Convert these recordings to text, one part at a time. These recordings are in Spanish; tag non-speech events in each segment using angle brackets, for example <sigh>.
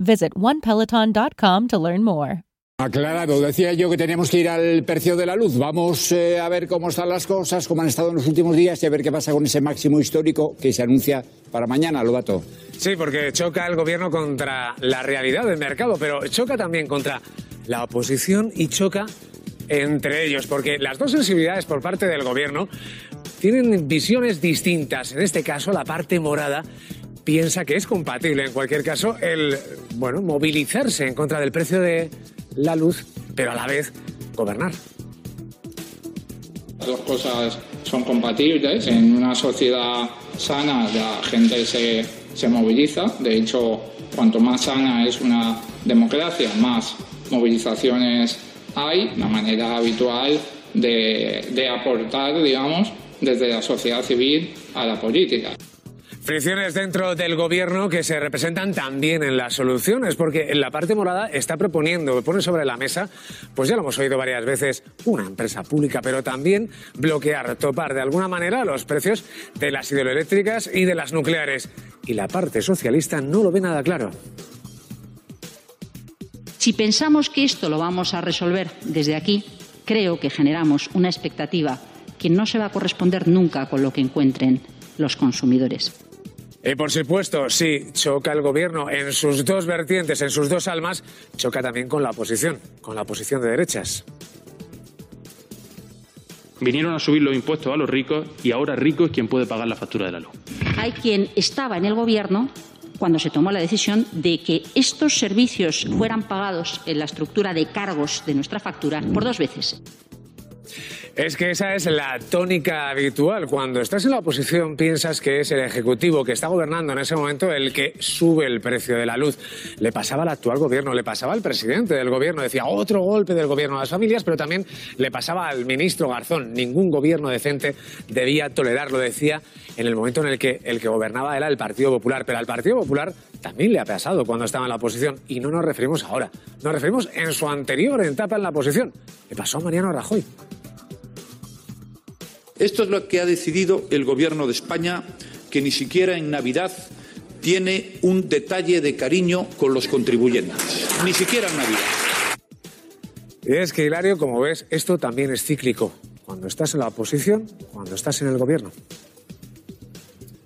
Visit onepeloton.com to learn more. Aclarado, decía yo que teníamos que ir al precio de la luz. Vamos eh, a ver cómo están las cosas, cómo han estado en los últimos días y a ver qué pasa con ese máximo histórico que se anuncia para mañana, Lobato. Sí, porque choca el gobierno contra la realidad del mercado, pero choca también contra la oposición y choca entre ellos, porque las dos sensibilidades por parte del gobierno tienen visiones distintas. En este caso, la parte morada piensa que es compatible, en cualquier caso, el bueno, movilizarse en contra del precio de la luz, pero a la vez gobernar. Las dos cosas son compatibles. En una sociedad sana la gente se, se moviliza. De hecho, cuanto más sana es una democracia, más movilizaciones hay. Una manera habitual de, de aportar, digamos, desde la sociedad civil a la política. Fricciones dentro del gobierno que se representan también en las soluciones, porque la parte morada está proponiendo, pone sobre la mesa, pues ya lo hemos oído varias veces, una empresa pública, pero también bloquear, topar de alguna manera los precios de las hidroeléctricas y de las nucleares. Y la parte socialista no lo ve nada claro. Si pensamos que esto lo vamos a resolver desde aquí, creo que generamos una expectativa que no se va a corresponder nunca con lo que encuentren los consumidores. Y por supuesto, si choca el gobierno en sus dos vertientes, en sus dos almas, choca también con la oposición, con la oposición de derechas. Vinieron a subir los impuestos a los ricos y ahora rico es quien puede pagar la factura de la luz. Hay quien estaba en el gobierno cuando se tomó la decisión de que estos servicios fueran pagados en la estructura de cargos de nuestra factura por dos veces. Es que esa es la tónica habitual. Cuando estás en la oposición piensas que es el Ejecutivo que está gobernando en ese momento el que sube el precio de la luz. Le pasaba al actual gobierno, le pasaba al presidente del gobierno, decía otro golpe del gobierno a las familias, pero también le pasaba al ministro Garzón. Ningún gobierno decente debía tolerarlo, decía, en el momento en el que el que gobernaba era el Partido Popular. Pero al Partido Popular también le ha pasado cuando estaba en la oposición. Y no nos referimos ahora, nos referimos en su anterior etapa en la oposición. Le pasó a Mariano Rajoy. Esto es lo que ha decidido el Gobierno de España, que ni siquiera en Navidad tiene un detalle de cariño con los contribuyentes. Ni siquiera en Navidad. Y es que, Hilario, como ves, esto también es cíclico. Cuando estás en la oposición, cuando estás en el gobierno.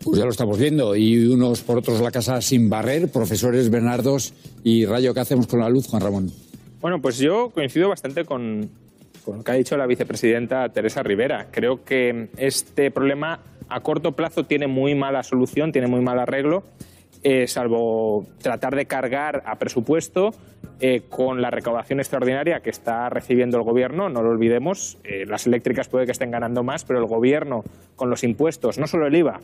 Pues ya lo estamos viendo. Y unos por otros la casa sin barrer, profesores Bernardos y Rayo, ¿qué hacemos con la luz, Juan Ramón? Bueno, pues yo coincido bastante con, con lo que ha dicho la vicepresidenta Teresa Rivera. Creo que este problema a corto plazo tiene muy mala solución, tiene muy mal arreglo, eh, salvo tratar de cargar a presupuesto eh, con la recaudación extraordinaria que está recibiendo el gobierno. No lo olvidemos, eh, las eléctricas puede que estén ganando más, pero el gobierno con los impuestos, no solo el IVA,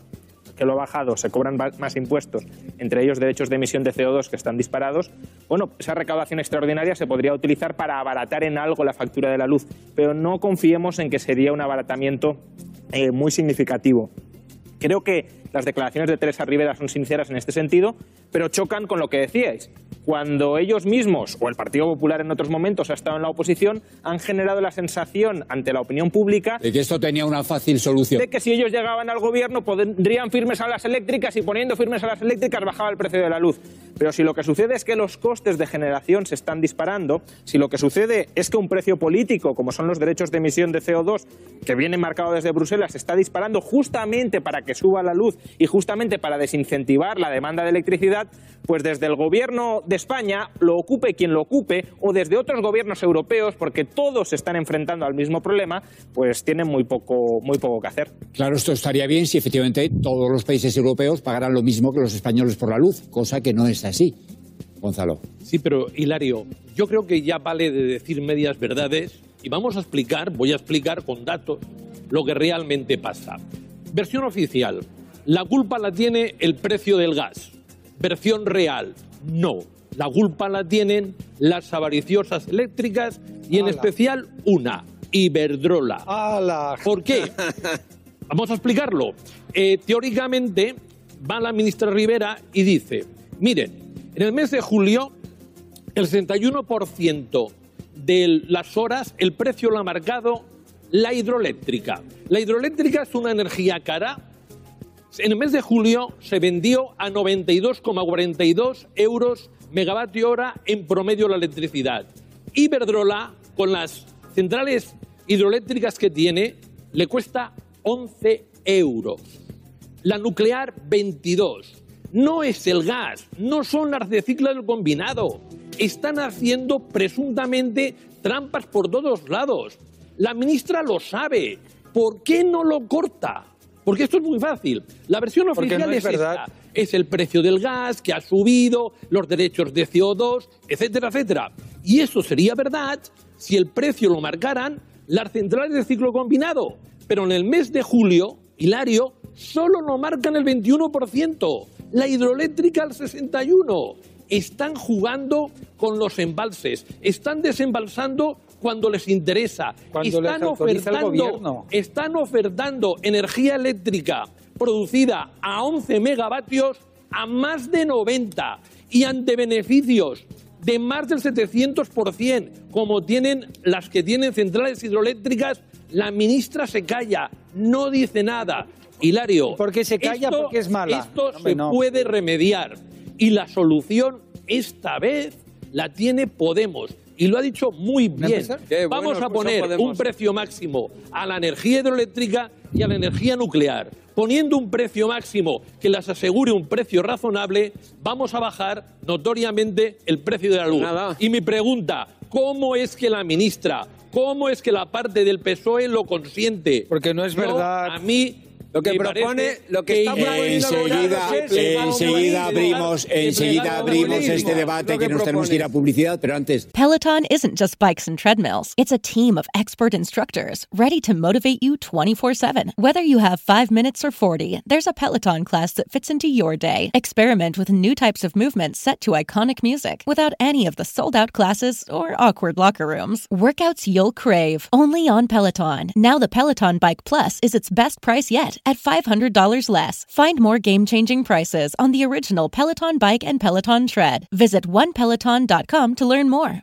que lo ha bajado, se cobran más impuestos, entre ellos derechos de emisión de CO2 que están disparados, bueno, esa recaudación extraordinaria se podría utilizar para abaratar en algo la factura de la luz, pero no confiemos en que sería un abaratamiento eh, muy significativo. Creo que las declaraciones de Teresa Rivera son sinceras en este sentido, pero chocan con lo que decíais cuando ellos mismos, o el Partido Popular en otros momentos, ha estado en la oposición, han generado la sensación ante la opinión pública de que esto tenía una fácil solución. De que si ellos llegaban al gobierno pondrían firmes a las eléctricas y poniendo firmes a las eléctricas bajaba el precio de la luz. Pero si lo que sucede es que los costes de generación se están disparando, si lo que sucede es que un precio político, como son los derechos de emisión de CO2, que viene marcado desde Bruselas, se está disparando justamente para que suba la luz y justamente para desincentivar la demanda de electricidad, pues desde el gobierno de España, lo ocupe quien lo ocupe, o desde otros gobiernos europeos, porque todos se están enfrentando al mismo problema, pues tienen muy poco, muy poco que hacer. Claro, esto estaría bien si efectivamente todos los países europeos pagaran lo mismo que los españoles por la luz, cosa que no es así. Gonzalo. Sí, pero Hilario, yo creo que ya vale de decir medias verdades y vamos a explicar, voy a explicar con datos, lo que realmente pasa. Versión oficial, la culpa la tiene el precio del gas. Versión real, no. La culpa la tienen las avariciosas eléctricas y en especial una, Iberdrola. ¿Por qué? <laughs> Vamos a explicarlo. Eh, teóricamente va la ministra Rivera y dice, miren, en el mes de julio el 61% de las horas el precio lo ha marcado la hidroeléctrica. La hidroeléctrica es una energía cara. En el mes de julio se vendió a 92,42 euros megavatio hora en promedio la electricidad. Iberdrola, con las centrales hidroeléctricas que tiene, le cuesta 11 euros. La nuclear, 22. No es el gas, no son las de ciclo del combinado. Están haciendo presuntamente trampas por todos lados. La ministra lo sabe. ¿Por qué no lo corta? Porque esto es muy fácil. La versión oficial es, Esta. Es el precio del gas que ha subido, los derechos de CO2, etcétera, etcétera. Y eso sería verdad si el precio lo marcaran las centrales de ciclo combinado. Pero en el mes de julio, Hilario, solo lo marcan el 21%, la hidroeléctrica el 61%. Están jugando con los embalses, están desembalsando cuando les interesa. están, ofertando, están ofertando energía eléctrica producida a 11 megavatios a más de 90 y ante beneficios de más del 700%, como tienen las que tienen centrales hidroeléctricas, la ministra se calla, no dice nada. Hilario, porque se calla porque es mala. Esto se puede remediar y la solución esta vez la tiene Podemos y lo ha dicho muy bien. Vamos a poner un precio máximo a la energía hidroeléctrica y a la energía nuclear. Poniendo un precio máximo que les asegure un precio razonable, vamos a bajar notoriamente el precio de la luz. Y mi pregunta, ¿cómo es que la ministra, cómo es que la parte del PSOE lo consiente? Porque no es verdad. A mí lo que propone, lo que, está enseguida, enseguida abrimos, enseguida abrimos este debate que, que nos tenemos que ir a publicidad, pero antes. Peloton isn't just bikes and treadmills. It's a team of expert instructors ready to motivate you 24/7. Whether you have 5 minutes or 40, there's a Peloton class that fits into your day. Experiment with new types of movements set to iconic music without any of the sold-out classes or awkward locker rooms. Workouts you'll crave, only on Peloton. Now the Peloton Bike Plus is its best price yet at $500 less. Find more game changing prices on the original Peloton bike and Peloton tread. Visit onepeloton.com to learn more.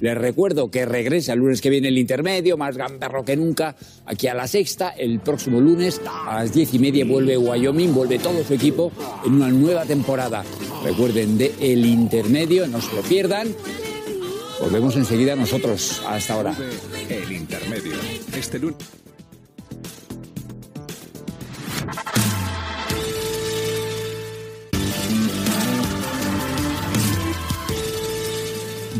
Les recuerdo que regresa el lunes que viene el intermedio, más gamberro que nunca, aquí a la sexta. El próximo lunes a las diez y media vuelve Wyoming, vuelve todo su equipo en una nueva temporada. Recuerden de el intermedio, no se lo pierdan. Volvemos enseguida nosotros. Hasta ahora. El intermedio. Este lunes.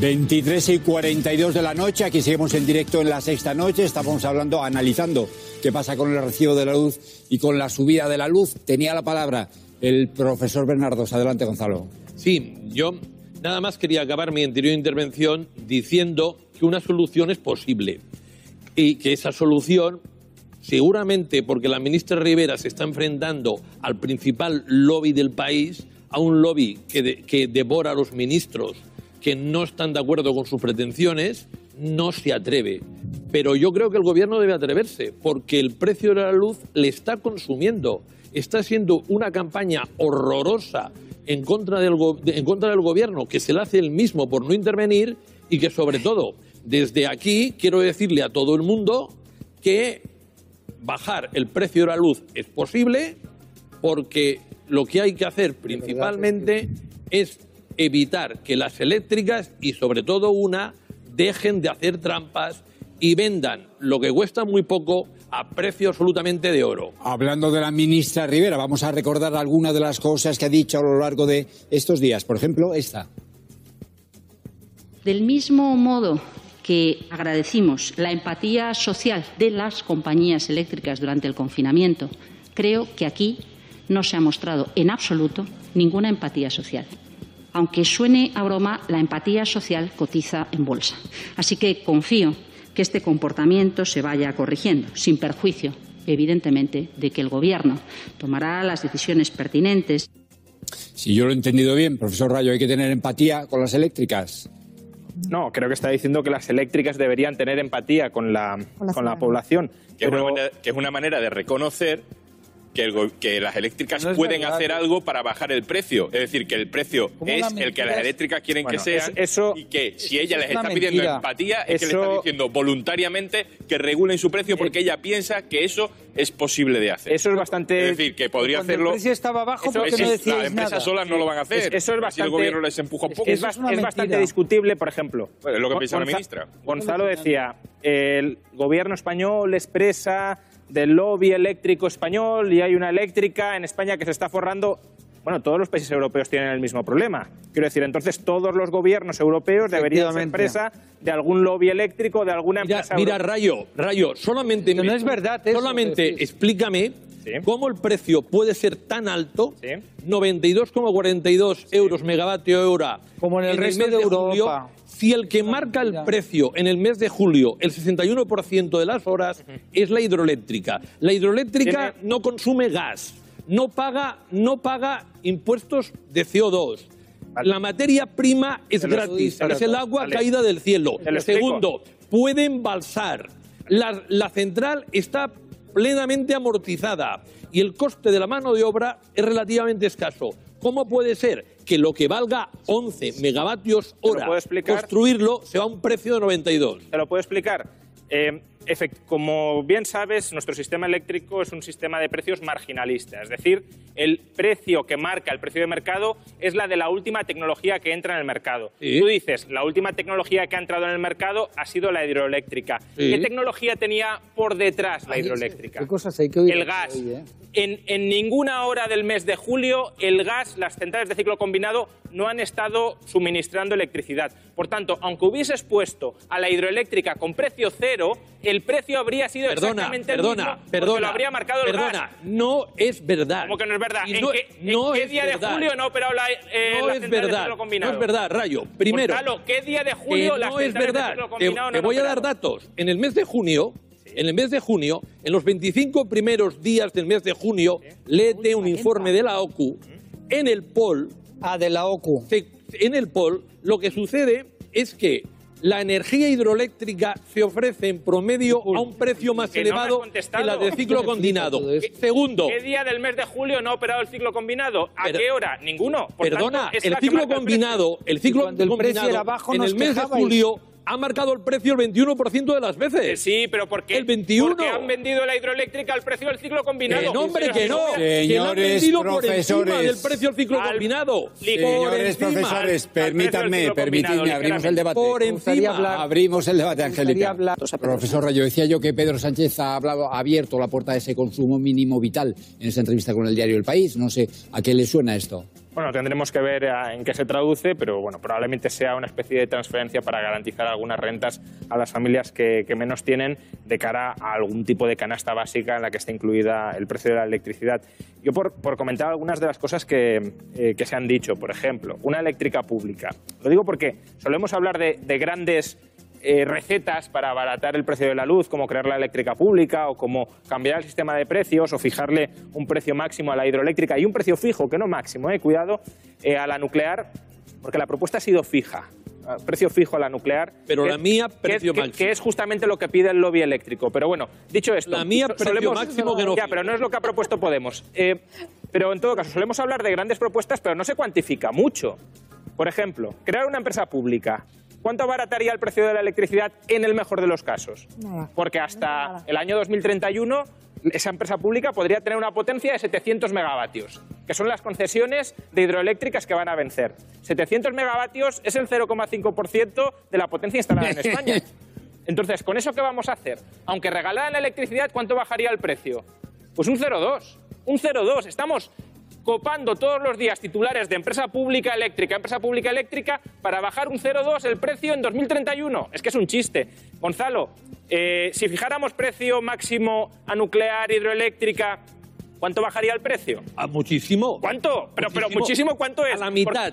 23 y 42 de la noche, aquí seguimos en directo en la sexta noche, estamos hablando, analizando qué pasa con el recibo de la luz y con la subida de la luz. Tenía la palabra el profesor Bernardos. Adelante, Gonzalo. Sí, yo nada más quería acabar mi anterior intervención diciendo que una solución es posible y que esa solución, seguramente porque la ministra Rivera se está enfrentando al principal lobby del país, a un lobby que, que devora a los ministros que no están de acuerdo con sus pretensiones, no se atreve. Pero yo creo que el gobierno debe atreverse, porque el precio de la luz le está consumiendo. Está siendo una campaña horrorosa en contra del, en contra del gobierno, que se le hace el mismo por no intervenir y que sobre todo, desde aquí quiero decirle a todo el mundo que bajar el precio de la luz es posible porque lo que hay que hacer principalmente es evitar que las eléctricas y sobre todo una dejen de hacer trampas y vendan lo que cuesta muy poco a precio absolutamente de oro. Hablando de la ministra Rivera, vamos a recordar algunas de las cosas que ha dicho a lo largo de estos días. Por ejemplo, esta. Del mismo modo que agradecimos la empatía social de las compañías eléctricas durante el confinamiento, creo que aquí no se ha mostrado en absoluto ninguna empatía social. Aunque suene a broma, la empatía social cotiza en bolsa. Así que confío que este comportamiento se vaya corrigiendo, sin perjuicio, evidentemente, de que el Gobierno tomará las decisiones pertinentes. Si yo lo he entendido bien, profesor Rayo, hay que tener empatía con las eléctricas. No, creo que está diciendo que las eléctricas deberían tener empatía con la, con la población. Que, es Pero- una manera, que es una manera de reconocer que, el que las eléctricas No es pueden verdad. hacer algo para bajar el precio. Es decir, que el precio ¿Cómo es el que las es? eléctricas quieren Bueno, que sean es- eso- y que si ella les es está pidiendo mentira. empatía es que le Eso- está diciendo voluntariamente que regulen su precio porque ella piensa que eso es posible de hacer. Eso es bastante... Es decir, que podría Cuando hacerlo... el precio estaba bajo, Eso- ¿por qué eso no es- decíais Las empresas nada? solas no lo van a hacer. Es- eso es Si el bastante- gobierno les empuja un es- poco. Es, es bastante discutible, por ejemplo. Bueno, es lo que piensa la Gonza- ministra. Gonzalo decía, el gobierno español expresa del lobby eléctrico español y hay una eléctrica en España que se está forrando. Bueno, todos los países europeos tienen el mismo problema. Quiero decir, entonces todos los gobiernos europeos deberían ser Efectivamente. presa de algún lobby eléctrico, de alguna Mira, empresa mira. Rayo, Rayo, solamente no es verdad eso solamente explícame cómo el precio puede ser tan alto, 92,42 euros megavatio hora, Como en el resto mes de julio, Europa. Si el que marca el precio en el mes de julio, el 61% de las horas, es la hidroeléctrica. La hidroeléctrica no consume gas, no paga, no paga impuestos de CO2. La materia prima es gratis, es el agua vale. caída del cielo. Segundo, puede embalsar. La, la central está plenamente amortizada y el coste de la mano de obra es relativamente escaso. ¿Cómo puede ser que lo que valga 11 megavatios hora construirlo se va a un precio de 92? Te lo puedo explicar. Eh, como bien sabes, nuestro sistema eléctrico es un sistema de precios marginalista, es decir, el precio que marca el precio de mercado es la de la última tecnología que entra en el mercado. Sí. Tú dices, la última tecnología que ha entrado en el mercado ha sido la hidroeléctrica. Sí. ¿Qué tecnología tenía por detrás la hidroeléctrica? ¿Qué cosas hay que oír? El gas. hoy, eh? En, en ninguna hora del mes de julio, el gas, las centrales de ciclo combinado no han estado suministrando electricidad. Por tanto, aunque hubieses puesto a la hidroeléctrica con precio cero, el precio habría sido Perdona, exactamente el perdona, mismo porque perdona. lo habría marcado el perdona, gas. no es verdad. ¿Cómo que no es verdad? Y ¿En no- qué, en no qué es día verdad. de julio no ha operado la, eh, no las es verdad, no es verdad, Rayo. Primero, Gonzalo, ¿qué día de julio las no es verdad. Te, no te voy a dar datos. En el mes de junio, en el mes de junio, en los 25 primeros días del mes de junio, léete un informe de la OCU. En el POL. Ah, de la OCU. en el POL, lo que sucede es que la energía hidroeléctrica se ofrece en promedio a un precio más Que no elevado que la de ciclo <laughs> combinado. Segundo, ¿Qué día del mes de julio no ha operado el ciclo combinado? ¿A qué hora? Ninguno. Por Perdona, tanto, el ciclo el combinado, el ciclo el combinado era bajo, en el mes de julio ha marcado el precio el 21% de las veces. Sí, pero ¿por qué? El 21. Porque han vendido la hidroeléctrica al precio del ciclo combinado. Que no, hombre, que no. Señores que han vendido por encima profesores. del precio del ciclo Al- combinado. Señores encima. profesores, permítanme, permitidme, abrimos el debate. Por Me gustaría encima. hablar- Abrimos el debate, Angélica. hablar- Profesor Rayo, decía yo que Pedro Sánchez ha hablado, ha abierto la puerta a ese consumo mínimo vital en esa entrevista con el diario El País. No sé, ¿a qué le suena esto? Bueno, tendremos que ver eh, en qué se traduce, pero bueno, probablemente sea una especie de transferencia para garantizar algunas rentas a las familias que, menos tienen de cara a algún tipo de canasta básica en la que esté incluida el precio de la electricidad. Yo por, por comentar algunas de las cosas que, eh, que se han dicho, por ejemplo, una eléctrica pública. Lo digo porque solemos hablar de grandes eh, recetas para abaratar el precio de la luz, como crear la eléctrica pública o como cambiar el sistema de precios o fijarle un precio máximo a la hidroeléctrica y un precio fijo, que no máximo, eh, cuidado, eh, a la nuclear, porque la propuesta ha sido fija. ah, Precio fijo a la nuclear. Pero que- la mía, precio que, máximo. que es justamente lo que pide el lobby eléctrico. Pero bueno, dicho esto. La mía, precio máximo que no Ya, pero no es lo que ha propuesto Podemos. Pero en todo caso, solemos hablar de grandes propuestas, pero no se cuantifica mucho. Por ejemplo, crear una empresa pública. ¿Cuánto abarataría el precio de la electricidad en el mejor de los casos? Porque hasta el año 2031 esa empresa pública podría tener una potencia de 700 megavatios, que son las concesiones de hidroeléctricas que van a vencer. 700 megavatios es el 0,5% de la potencia instalada en <laughs> España. Entonces, ¿con eso qué vamos a hacer? Aunque regalaran la electricidad, ¿cuánto bajaría el precio? Pues un 0,2. Un 0,2. Estamos copando todos los días titulares de empresa pública eléctrica, empresa pública eléctrica, para bajar un 0,2 el precio en 2031. Es que es un chiste. Gonzalo, eh, si fijáramos precio máximo a nuclear, hidroeléctrica, ¿cuánto bajaría el precio? A muchísimo. ¿Cuánto? Pero, pero muchísimo, ¿cuánto es? A la mitad.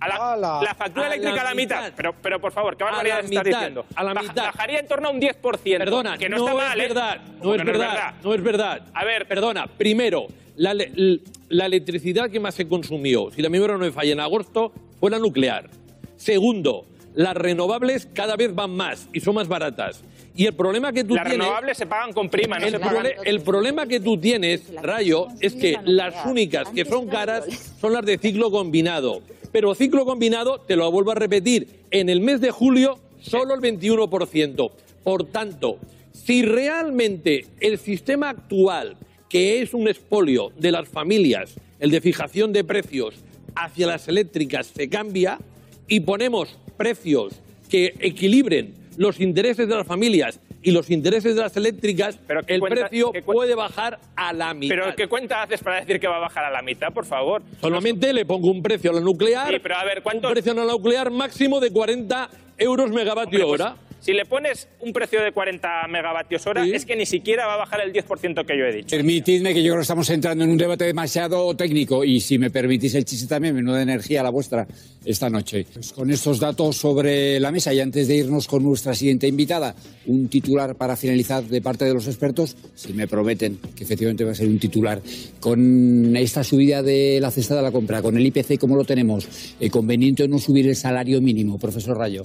A la, la factura A la eléctrica a la mitad. mitad. Pero, pero por favor, ¿qué A barbaridad estás diciendo? a la Baja- mitad. Bajaría en torno a un 10%. Perdona, que no, no, está mal, es ¿eh? verdad, no ¿Cómo es que verdad, no es verdad. A ver, Perdona, primero, la, electricidad que más se consumió, si la memoria no me falla, en agosto, fue la nuclear. Segundo, las renovables cada vez van más y son más baratas. Y el problema que tú las tienes... renovables se pagan con prima, no El, se pagan... el problema que tú tienes, Rayo, es que las únicas que son caras son las de ciclo combinado. Pero ciclo combinado, te lo vuelvo a repetir, en el mes de julio solo el 21%. Por tanto, si realmente el sistema actual, que es un expolio de las familias, el de fijación de precios hacia las eléctricas, se cambia y ponemos precios que equilibren los intereses de las familias y los intereses de las eléctricas, el cuenta- precio puede bajar a la mitad. Pero ¿qué cuenta haces para decir que va a bajar a la mitad, por favor? Solamente le pongo un precio a la nuclear, Sí, pero a ver, ¿cuánto- un precio a la nuclear máximo de 40 euros megavatio Hombre, pues, hora. Si le pones un precio de 40 megavatios hora, es que ni siquiera va a bajar el 10% que yo he dicho. Permitidme que yo creo que estamos entrando en un debate demasiado técnico y si me permitís el chiste también, menuda energía la vuestra esta noche. Pues con estos datos sobre la mesa y antes de irnos con nuestra siguiente invitada, un titular para finalizar de parte de los expertos, si me prometen que efectivamente va a ser un titular, con esta subida de la cesta de la compra, con el IPC como lo tenemos, eh, conveniente o no subir el salario mínimo, profesor Rayo.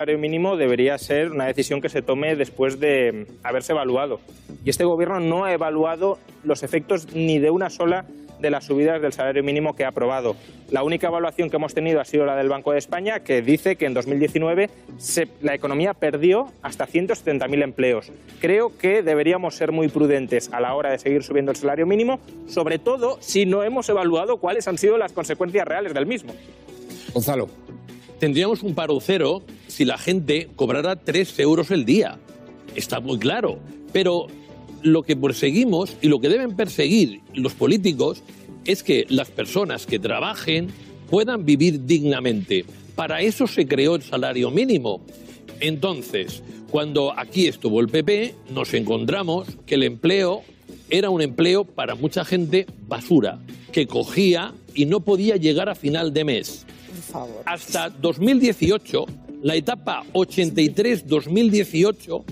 El salario mínimo debería ser una decisión que se tome después de haberse evaluado. Y este gobierno no ha evaluado los efectos ni de una sola de las subidas del salario mínimo que ha aprobado. La única evaluación que hemos tenido ha sido la del Banco de España, que dice que en 2019 se- la economía perdió hasta 170.000 empleos. Creo que deberíamos ser muy prudentes a la hora de seguir subiendo el salario mínimo, sobre todo si no hemos evaluado cuáles han sido las consecuencias reales del mismo. Gonzalo. Tendríamos un paro cero si la gente cobrara 3 euros el día. Está muy claro. Pero lo que perseguimos y lo que deben perseguir los políticos es que las personas que trabajen puedan vivir dignamente. Para eso se creó el salario mínimo. Entonces, cuando aquí estuvo el PP, nos encontramos que el empleo era un empleo para mucha gente basura, que cogía y no podía llegar a final de mes. Hasta 2018, la etapa 83-2018,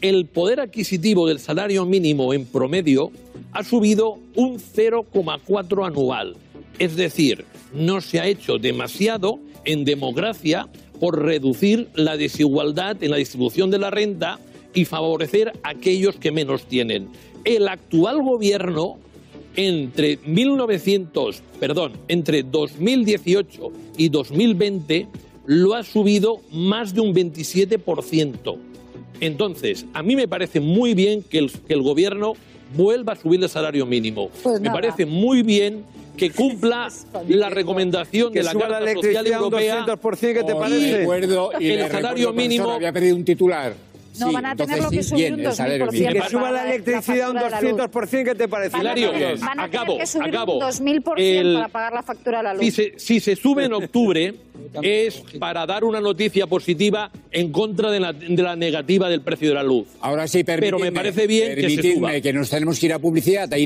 el poder adquisitivo del salario mínimo en promedio ha subido un 0,4 anual. Es decir, no se ha hecho demasiado en democracia por reducir la desigualdad en la distribución de la renta y favorecer a aquellos que menos tienen. El actual gobierno entre 1900, perdón, entre 2018 y 2020 lo ha subido más de un 27%. Entonces, a mí me parece muy bien que el, que el gobierno vuelva a subir el salario mínimo. Pues me parece muy bien que cumpla <laughs> la recomendación Que de la suba la Carta Social Europea. 200%, ¿qué te parece? de acuerdo, y el salario recuerdo, mínimo Había pedido un titular. No, Sí, van a tener entonces lo que sí, subir bien, un el salario 2000%. mínimo. Que suba la electricidad un factura de la luz. 200%, ¿qué te parece? Van a Hilario, tener- van a tener acabo, que subir acabo. un 2000% El- para pagar la factura de la luz. Si se, si se sube en <laughs> octubre es para dar una noticia positiva en contra de la, de la negativa del precio de la luz. Ahora sí, Pero me parece bien que se suba. que nos tenemos que ir a publicidad. Ahí